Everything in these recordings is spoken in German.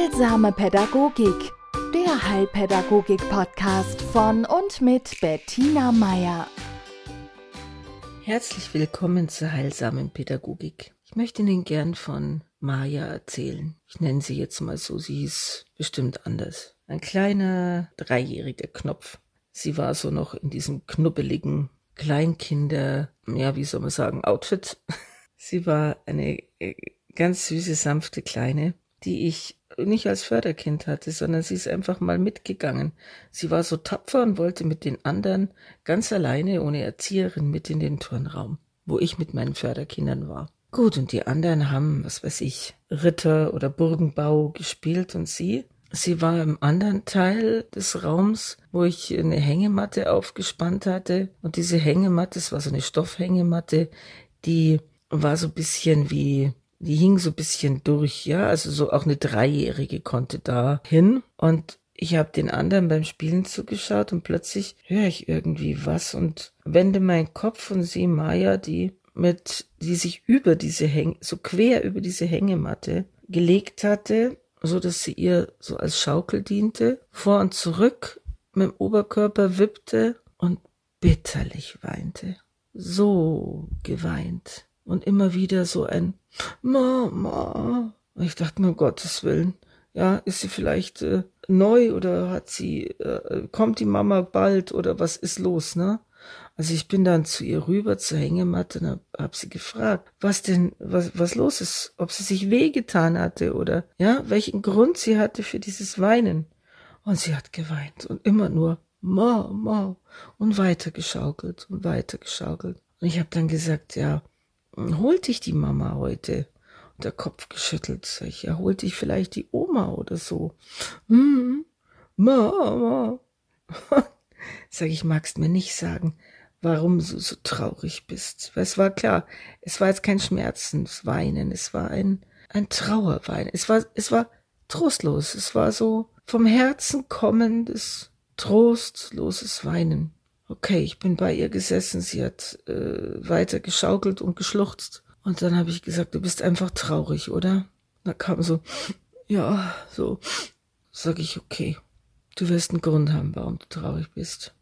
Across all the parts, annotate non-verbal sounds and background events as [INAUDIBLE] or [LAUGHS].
Heilsame Pädagogik, der Heilpädagogik-Podcast von und mit Bettina Meier. Herzlich willkommen zur heilsamen Pädagogik. Ich möchte Ihnen gern von Maya erzählen. Ich nenne sie jetzt mal so, sie ist bestimmt anders. Ein kleiner dreijähriger Knopf. Sie war so noch in diesem knubbeligen Kleinkinder, ja, wie soll man sagen, Outfit. [LAUGHS] Sie war eine äh, ganz süße, sanfte Kleine, die ich nicht als Förderkind hatte, sondern sie ist einfach mal mitgegangen. Sie war so tapfer und wollte mit den anderen ganz alleine, ohne Erzieherin, mit in den Turnraum, wo ich mit meinen Förderkindern war. Gut, und die anderen haben, was weiß ich, Ritter oder Burgenbau gespielt und sie, sie war im anderen Teil des Raums, wo ich eine Hängematte aufgespannt hatte und diese Hängematte, es war so eine Stoffhängematte, die war so ein bisschen wie die hing so ein bisschen durch, ja, also so auch eine Dreijährige konnte da hin. Und ich habe den anderen beim Spielen zugeschaut und plötzlich höre ich irgendwie was und wende meinen Kopf und sehe Maya, die mit, die sich über diese Häng, so quer über diese Hängematte gelegt hatte, so dass sie ihr so als Schaukel diente, vor und zurück mit dem Oberkörper wippte und bitterlich weinte. So geweint und immer wieder so ein Mama. Und ich dachte mir, um Gottes Willen, ja, ist sie vielleicht äh, neu oder hat sie, äh, kommt die Mama bald oder was ist los, ne? Also ich bin dann zu ihr rüber zur Hängematte und hab, hab sie gefragt, was denn, was, was los ist, ob sie sich wehgetan hatte oder, ja, welchen Grund sie hatte für dieses Weinen. Und sie hat geweint und immer nur Mama und weitergeschaukelt und weitergeschaukelt. Und ich habe dann gesagt, ja, holt dich die Mama heute? Und der Kopf geschüttelt. Sag ich, ja, holt dich vielleicht die Oma oder so. Hm, Mama. [LAUGHS] Sag ich, magst mir nicht sagen, warum du so traurig bist. Weil es war klar, es war jetzt kein Schmerzensweinen, es war ein, ein Trauerweinen. Es war, es war trostlos. Es war so vom Herzen kommendes, trostloses Weinen. Okay, ich bin bei ihr gesessen, sie hat äh, weiter geschaukelt und geschluchzt. Und dann habe ich gesagt, du bist einfach traurig, oder? Da kam so, ja, so. Sag ich, okay, du wirst einen Grund haben, warum du traurig bist.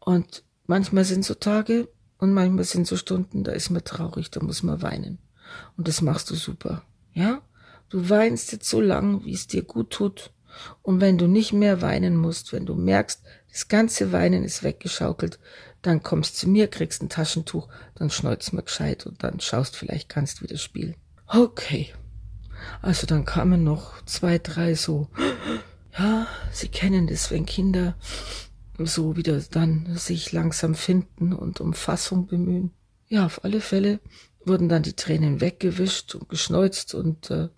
Und manchmal sind so Tage und manchmal sind so Stunden, da ist man traurig, da muss man weinen. Und das machst du super, ja? Du weinst jetzt so lang, wie es dir gut tut. Und wenn du nicht mehr weinen musst, wenn du merkst, das ganze Weinen ist weggeschaukelt. Dann kommst zu mir, kriegst ein Taschentuch, dann schneuzt mal gescheit und dann schaust, vielleicht kannst wieder spielen. Okay. Also dann kamen noch zwei, drei so, ja, sie kennen das, wenn Kinder so wieder dann sich langsam finden und um Fassung bemühen. Ja, auf alle Fälle wurden dann die Tränen weggewischt und geschneuzt und äh,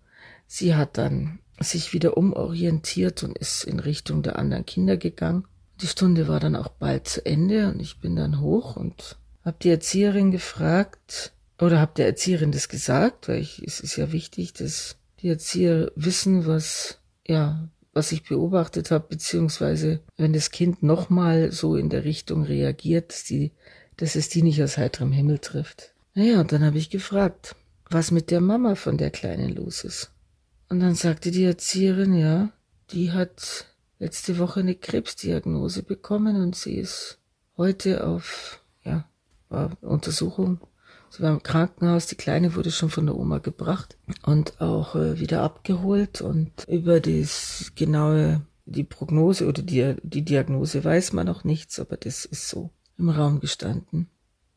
sie hat dann sich wieder umorientiert und ist in Richtung der anderen Kinder gegangen. Die Stunde war dann auch bald zu Ende und ich bin dann hoch und hab die Erzieherin gefragt oder hab der Erzieherin das gesagt, weil ich, es ist ja wichtig, dass die Erzieher wissen, was ja was ich beobachtet habe, beziehungsweise wenn das Kind nochmal so in der Richtung reagiert, dass, die, dass es die nicht aus heiterem Himmel trifft. Naja, und dann habe ich gefragt, was mit der Mama von der Kleinen los ist. Und dann sagte die Erzieherin, ja, die hat letzte Woche eine Krebsdiagnose bekommen und sie ist heute auf, ja, war Untersuchung. Sie war im Krankenhaus, die Kleine wurde schon von der Oma gebracht und auch äh, wieder abgeholt und über das genaue, die Prognose oder die, die Diagnose weiß man noch nichts, aber das ist so im Raum gestanden.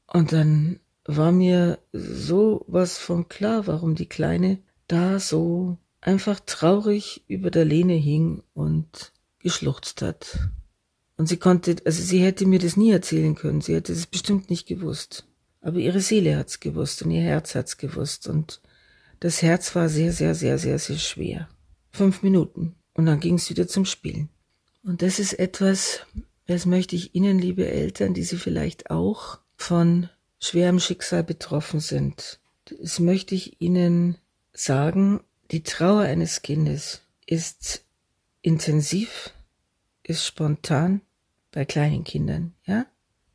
Und dann war mir so was von klar, warum die Kleine da so einfach traurig über der Lehne hing und geschluchzt hat. Und sie konnte, also sie hätte mir das nie erzählen können, sie hätte es bestimmt nicht gewusst. Aber ihre Seele hat's gewusst und ihr Herz hat's gewusst und das Herz war sehr, sehr, sehr, sehr, sehr schwer. Fünf Minuten und dann ging's wieder zum Spielen. Und das ist etwas, das möchte ich Ihnen, liebe Eltern, die Sie vielleicht auch von schwerem Schicksal betroffen sind, das möchte ich Ihnen sagen, die Trauer eines Kindes ist intensiv, ist spontan bei kleinen Kindern, ja,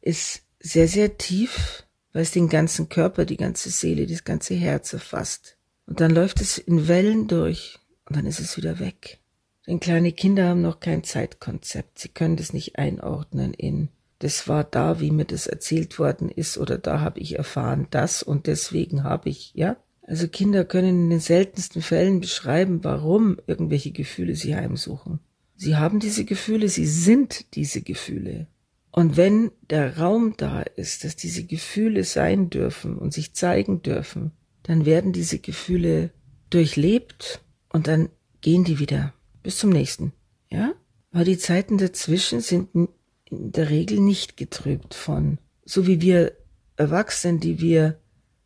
ist sehr, sehr tief, weil es den ganzen Körper, die ganze Seele, das ganze Herz erfasst. Und dann läuft es in Wellen durch und dann ist es wieder weg. Denn kleine Kinder haben noch kein Zeitkonzept. Sie können das nicht einordnen in das war da, wie mir das erzählt worden ist, oder da habe ich erfahren das und deswegen habe ich, ja. Also Kinder können in den seltensten Fällen beschreiben, warum irgendwelche Gefühle sie heimsuchen. Sie haben diese Gefühle, sie sind diese Gefühle. Und wenn der Raum da ist, dass diese Gefühle sein dürfen und sich zeigen dürfen, dann werden diese Gefühle durchlebt und dann gehen die wieder bis zum nächsten. Ja? Aber die Zeiten dazwischen sind in der Regel nicht getrübt von, so wie wir Erwachsenen, die wir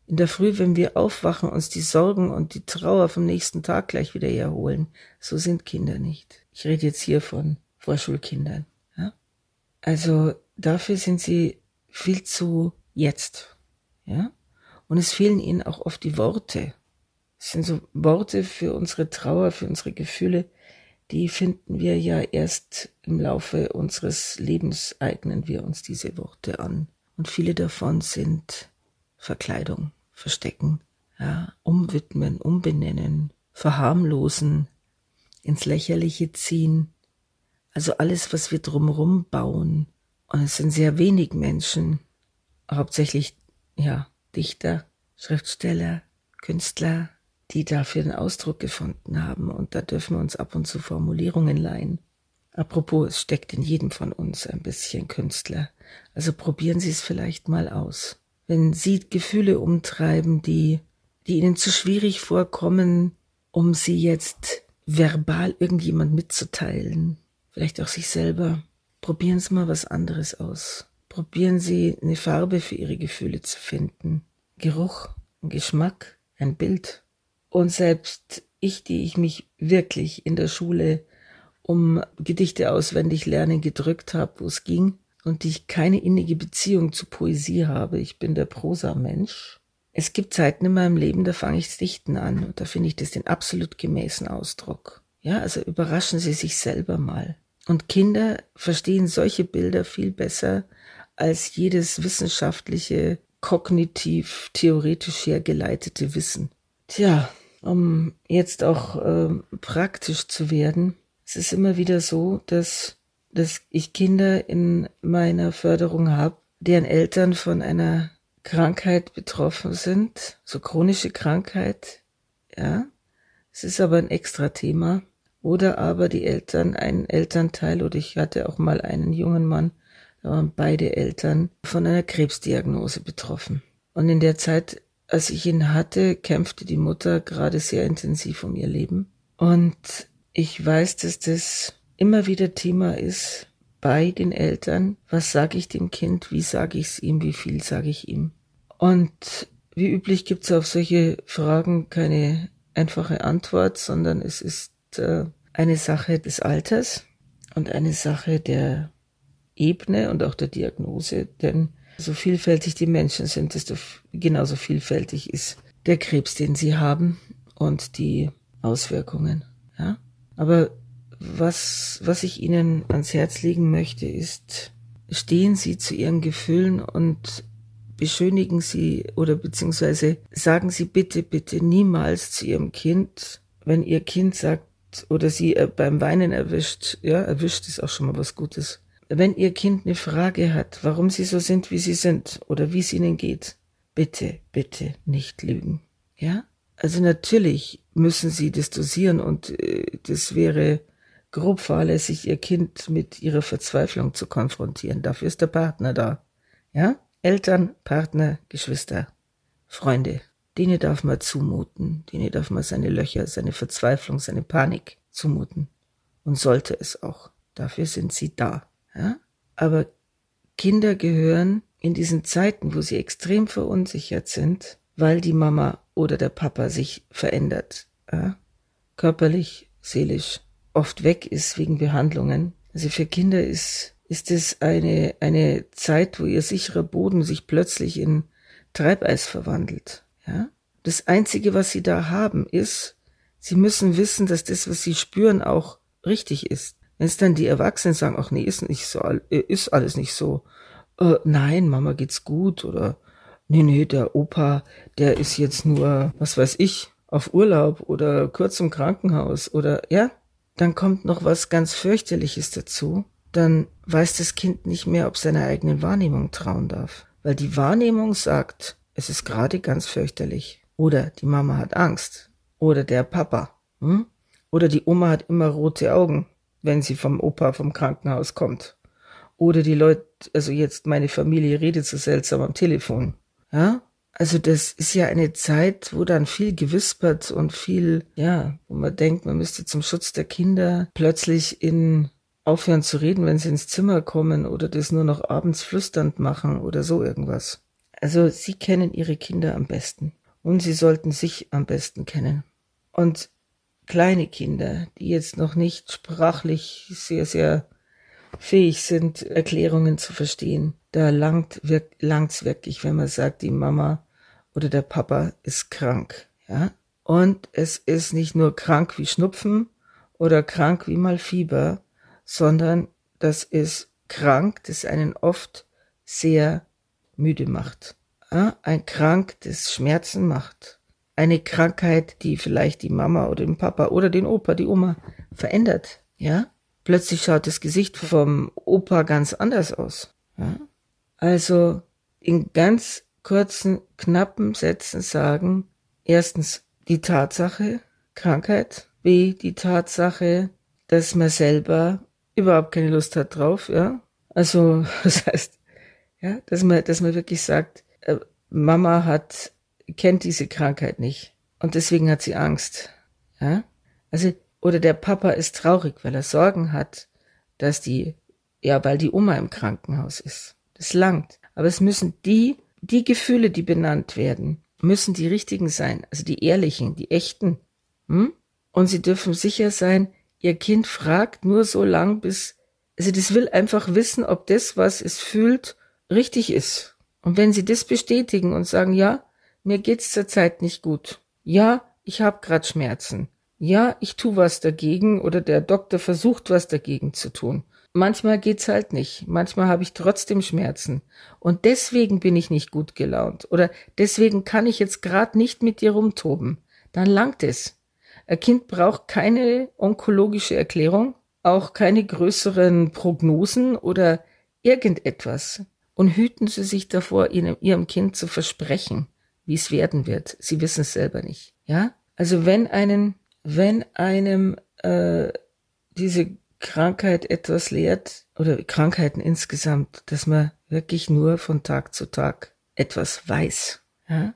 in der Früh, wenn wir aufwachen, uns die Sorgen und die Trauer vom nächsten Tag gleich wieder erholen. So sind Kinder nicht. Ich rede jetzt hier von Vorschulkindern. Ja? Also dafür sind sie viel zu jetzt. Ja? Und es fehlen ihnen auch oft die Worte. Es sind so Worte für unsere Trauer, für unsere Gefühle, die finden wir ja erst im Laufe unseres Lebens eignen wir uns diese Worte an. Und viele davon sind Verkleidung, Verstecken, ja, umwidmen, umbenennen, verharmlosen, ins Lächerliche ziehen. Also alles, was wir drumherum bauen. Und es sind sehr wenig Menschen, hauptsächlich, ja, Dichter, Schriftsteller, Künstler, die dafür einen Ausdruck gefunden haben. Und da dürfen wir uns ab und zu Formulierungen leihen. Apropos, es steckt in jedem von uns ein bisschen Künstler. Also probieren Sie es vielleicht mal aus. Wenn Sie Gefühle umtreiben, die, die Ihnen zu schwierig vorkommen, um sie jetzt verbal irgendjemand mitzuteilen, vielleicht auch sich selber, probieren Sie mal was anderes aus. Probieren Sie eine Farbe für Ihre Gefühle zu finden. Geruch, Geschmack, ein Bild. Und selbst ich, die ich mich wirklich in der Schule um Gedichte auswendig lernen gedrückt habe, wo es ging, und die ich keine innige Beziehung zu Poesie habe. Ich bin der Prosa-Mensch. Es gibt Zeiten in meinem Leben, da fange ich das Dichten an und da finde ich das den absolut gemäßen Ausdruck. Ja, also überraschen Sie sich selber mal. Und Kinder verstehen solche Bilder viel besser als jedes wissenschaftliche, kognitiv, theoretisch hergeleitete Wissen. Tja, um jetzt auch äh, praktisch zu werden, es ist immer wieder so, dass, dass ich Kinder in meiner Förderung habe, deren Eltern von einer Krankheit betroffen sind, so chronische Krankheit, ja. Es ist aber ein extra Thema. Oder aber die Eltern, ein Elternteil, oder ich hatte auch mal einen jungen Mann, da waren beide Eltern von einer Krebsdiagnose betroffen. Und in der Zeit als ich ihn hatte, kämpfte die Mutter gerade sehr intensiv um ihr Leben. Und ich weiß, dass das immer wieder Thema ist bei den Eltern. Was sage ich dem Kind? Wie sage ich es ihm? Wie viel sage ich ihm? Und wie üblich gibt es auf solche Fragen keine einfache Antwort, sondern es ist äh, eine Sache des Alters und eine Sache der Ebene und auch der Diagnose, denn so vielfältig die Menschen sind, desto genauso vielfältig ist der Krebs, den sie haben und die Auswirkungen. Ja? Aber was, was ich Ihnen ans Herz legen möchte, ist, stehen Sie zu Ihren Gefühlen und beschönigen Sie oder beziehungsweise sagen Sie bitte, bitte niemals zu Ihrem Kind, wenn Ihr Kind sagt oder Sie äh, beim Weinen erwischt, ja, erwischt ist auch schon mal was Gutes, wenn Ihr Kind eine Frage hat, warum Sie so sind, wie Sie sind oder wie es Ihnen geht, bitte, bitte nicht lügen. Ja? Also natürlich müssen Sie das dosieren und äh, das wäre grob fahrlässig, Ihr Kind mit Ihrer Verzweiflung zu konfrontieren. Dafür ist der Partner da. Ja? Eltern, Partner, Geschwister, Freunde. Denen darf man zumuten. Denen darf man seine Löcher, seine Verzweiflung, seine Panik zumuten. Und sollte es auch. Dafür sind sie da. Ja? Aber Kinder gehören in diesen Zeiten, wo sie extrem verunsichert sind, weil die Mama oder der Papa sich verändert, ja? körperlich, seelisch, oft weg ist wegen Behandlungen. Also für Kinder ist, ist es eine, eine Zeit, wo ihr sicherer Boden sich plötzlich in Treibeis verwandelt. Ja? Das Einzige, was sie da haben, ist, sie müssen wissen, dass das, was sie spüren, auch richtig ist. Wenn es dann die Erwachsenen sagen, ach nee, ist nicht so, äh, ist alles nicht so. Äh, nein, Mama geht's gut oder nee, nee, der Opa, der ist jetzt nur, was weiß ich, auf Urlaub oder kurz im Krankenhaus oder ja, dann kommt noch was ganz fürchterliches dazu. Dann weiß das Kind nicht mehr, ob seiner eigenen Wahrnehmung trauen darf. Weil die Wahrnehmung sagt, es ist gerade ganz fürchterlich. Oder die Mama hat Angst. Oder der Papa. Hm? Oder die Oma hat immer rote Augen, wenn sie vom Opa vom Krankenhaus kommt. Oder die Leute, also jetzt meine Familie redet so seltsam am Telefon. Ja? Also das ist ja eine Zeit, wo dann viel gewispert und viel, ja, wo man denkt, man müsste zum Schutz der Kinder plötzlich in aufhören zu reden, wenn sie ins Zimmer kommen oder das nur noch abends flüsternd machen oder so irgendwas. Also sie kennen ihre Kinder am besten und sie sollten sich am besten kennen. Und kleine Kinder, die jetzt noch nicht sprachlich sehr, sehr fähig sind, Erklärungen zu verstehen, da langt langt's wirklich, wenn man sagt, die Mama oder der Papa ist krank, ja? Und es ist nicht nur krank wie Schnupfen oder krank wie mal Fieber, sondern das ist krank, das einen oft sehr müde macht. Ja? Ein krank, das Schmerzen macht. Eine Krankheit, die vielleicht die Mama oder den Papa oder den Opa, die Oma verändert, ja? Plötzlich schaut das Gesicht vom Opa ganz anders aus. Ja? Also in ganz kurzen, knappen Sätzen sagen, erstens die Tatsache, Krankheit, B, die Tatsache, dass man selber überhaupt keine Lust hat drauf, ja. Also, [LAUGHS] das heißt, ja, dass man, dass man wirklich sagt, äh, Mama hat, kennt diese Krankheit nicht und deswegen hat sie Angst, ja. Also oder der Papa ist traurig, weil er Sorgen hat, dass die, ja, weil die Oma im Krankenhaus ist. Das langt. Aber es müssen die, die Gefühle, die benannt werden, müssen die richtigen sein, also die ehrlichen, die echten. Hm? Und sie dürfen sicher sein, ihr Kind fragt nur so lang, bis, also das will einfach wissen, ob das, was es fühlt, richtig ist. Und wenn sie das bestätigen und sagen, ja, mir geht's zurzeit nicht gut. Ja, ich habe grad Schmerzen ja, ich tu was dagegen oder der Doktor versucht was dagegen zu tun. Manchmal geht's halt nicht. Manchmal habe ich trotzdem Schmerzen. Und deswegen bin ich nicht gut gelaunt. Oder deswegen kann ich jetzt grad nicht mit dir rumtoben. Dann langt es. Ein Kind braucht keine onkologische Erklärung, auch keine größeren Prognosen oder irgendetwas. Und hüten Sie sich davor, Ihrem Kind zu versprechen, wie es werden wird. Sie wissen es selber nicht. Ja? Also wenn einen wenn einem äh, diese Krankheit etwas lehrt, oder Krankheiten insgesamt, dass man wirklich nur von Tag zu Tag etwas weiß. Ja?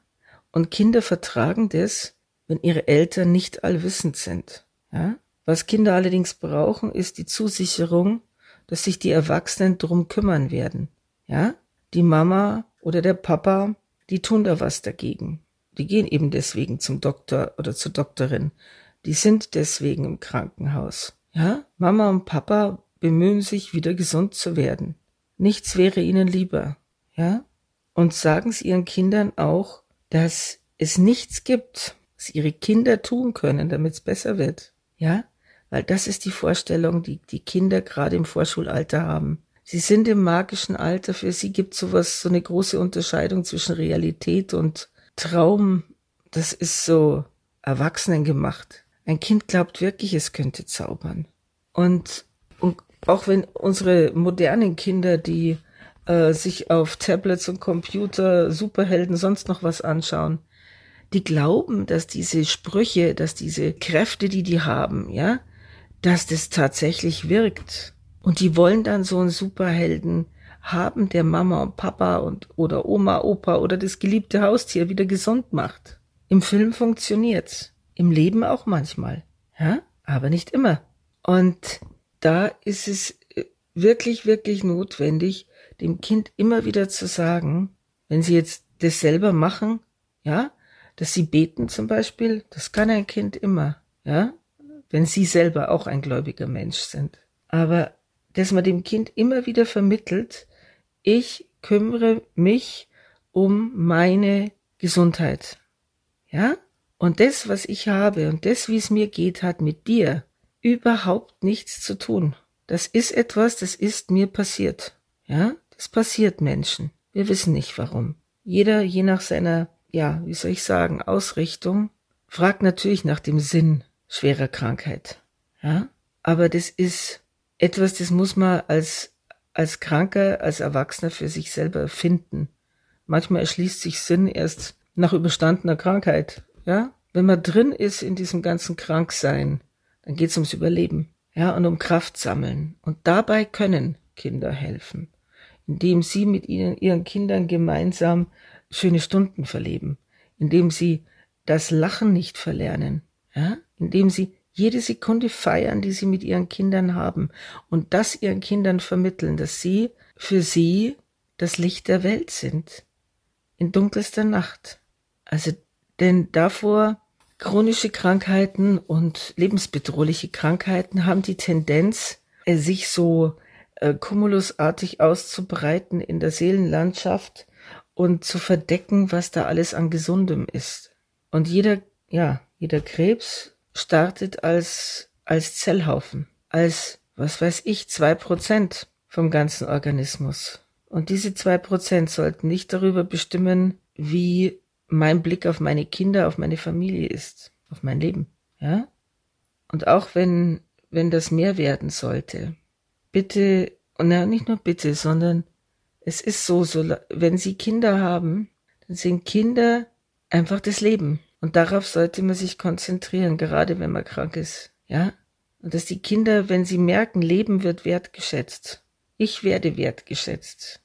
Und Kinder vertragen das, wenn ihre Eltern nicht allwissend sind. Ja? Was Kinder allerdings brauchen, ist die Zusicherung, dass sich die Erwachsenen drum kümmern werden. Ja? Die Mama oder der Papa, die tun da was dagegen. Die gehen eben deswegen zum Doktor oder zur Doktorin, die sind deswegen im Krankenhaus. Ja, Mama und Papa bemühen sich, wieder gesund zu werden. Nichts wäre ihnen lieber. Ja, und sagen sie ihren Kindern auch, dass es nichts gibt, was ihre Kinder tun können, damit es besser wird. Ja, weil das ist die Vorstellung, die die Kinder gerade im Vorschulalter haben. Sie sind im magischen Alter, für sie gibt sowas, so eine große Unterscheidung zwischen Realität und Traum. Das ist so Erwachsenen gemacht. Ein Kind glaubt wirklich, es könnte zaubern. Und, und auch wenn unsere modernen Kinder, die äh, sich auf Tablets und Computer, Superhelden, sonst noch was anschauen, die glauben, dass diese Sprüche, dass diese Kräfte, die die haben, ja, dass das tatsächlich wirkt. Und die wollen dann so einen Superhelden haben, der Mama und Papa und oder Oma, Opa oder das geliebte Haustier wieder gesund macht. Im Film funktioniert's. Im Leben auch manchmal. Ja, aber nicht immer. Und da ist es äh, wirklich, wirklich notwendig, dem Kind immer wieder zu sagen, wenn sie jetzt das selber machen, ja, dass sie beten zum Beispiel, das kann ein Kind immer, ja, wenn sie selber auch ein gläubiger Mensch sind. Aber dass man dem Kind immer wieder vermittelt, ich kümmere mich um meine Gesundheit. Ja? Und das, was ich habe und das, wie es mir geht, hat mit dir überhaupt nichts zu tun. Das ist etwas, das ist mir passiert. Ja, das passiert Menschen. Wir wissen nicht warum. Jeder, je nach seiner, ja, wie soll ich sagen, Ausrichtung, fragt natürlich nach dem Sinn schwerer Krankheit. Ja, Aber das ist etwas, das muss man als, als Kranker, als Erwachsener für sich selber finden. Manchmal erschließt sich Sinn erst nach überstandener Krankheit, ja? Wenn man drin ist in diesem ganzen Kranksein, dann geht es ums Überleben, ja, und um Kraft sammeln. Und dabei können Kinder helfen, indem sie mit ihnen, ihren Kindern gemeinsam schöne Stunden verleben, indem sie das Lachen nicht verlernen, ja, indem sie jede Sekunde feiern, die sie mit ihren Kindern haben und das ihren Kindern vermitteln, dass sie für sie das Licht der Welt sind in dunkelster Nacht. Also, denn davor chronische Krankheiten und lebensbedrohliche Krankheiten haben die Tendenz, äh, sich so äh, kumulusartig auszubreiten in der Seelenlandschaft und zu verdecken, was da alles an Gesundem ist. Und jeder, ja, jeder Krebs startet als, als Zellhaufen, als, was weiß ich, zwei Prozent vom ganzen Organismus. Und diese zwei Prozent sollten nicht darüber bestimmen, wie mein Blick auf meine Kinder, auf meine Familie ist, auf mein Leben, ja? Und auch wenn, wenn das mehr werden sollte, bitte, und ja, nicht nur bitte, sondern es ist so, so, wenn Sie Kinder haben, dann sind Kinder einfach das Leben. Und darauf sollte man sich konzentrieren, gerade wenn man krank ist, ja? Und dass die Kinder, wenn sie merken, Leben wird wertgeschätzt. Ich werde wertgeschätzt.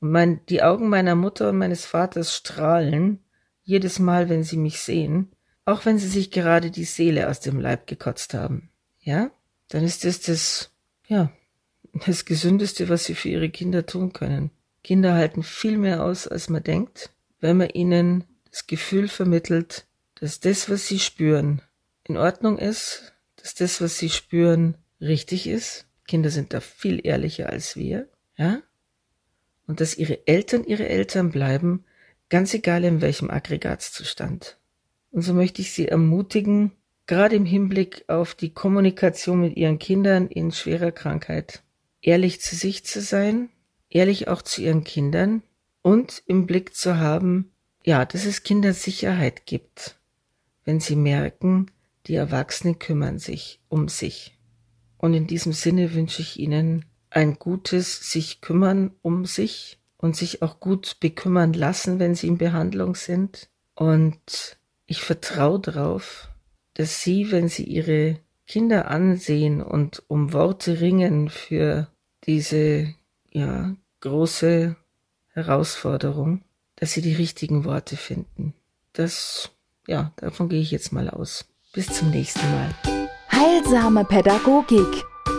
Und mein, die Augen meiner Mutter und meines Vaters strahlen, jedes Mal, wenn sie mich sehen, auch wenn sie sich gerade die Seele aus dem Leib gekotzt haben. Ja? Dann ist es das, ja, das Gesündeste, was sie für ihre Kinder tun können. Kinder halten viel mehr aus, als man denkt, wenn man ihnen das Gefühl vermittelt, dass das, was sie spüren, in Ordnung ist, dass das, was sie spüren, richtig ist. Kinder sind da viel ehrlicher als wir, ja? Und dass ihre Eltern ihre Eltern bleiben, ganz egal in welchem Aggregatzustand. Und so möchte ich Sie ermutigen, gerade im Hinblick auf die Kommunikation mit Ihren Kindern in schwerer Krankheit, ehrlich zu sich zu sein, ehrlich auch zu Ihren Kindern und im Blick zu haben, ja, dass es Kinder Sicherheit gibt, wenn sie merken, die Erwachsenen kümmern sich um sich. Und in diesem Sinne wünsche ich Ihnen ein gutes sich kümmern um sich und sich auch gut bekümmern lassen, wenn sie in Behandlung sind. Und ich vertraue darauf, dass sie, wenn sie ihre Kinder ansehen und um Worte ringen für diese, ja, große Herausforderung, dass sie die richtigen Worte finden. Das, ja, davon gehe ich jetzt mal aus. Bis zum nächsten Mal. Heilsame Pädagogik,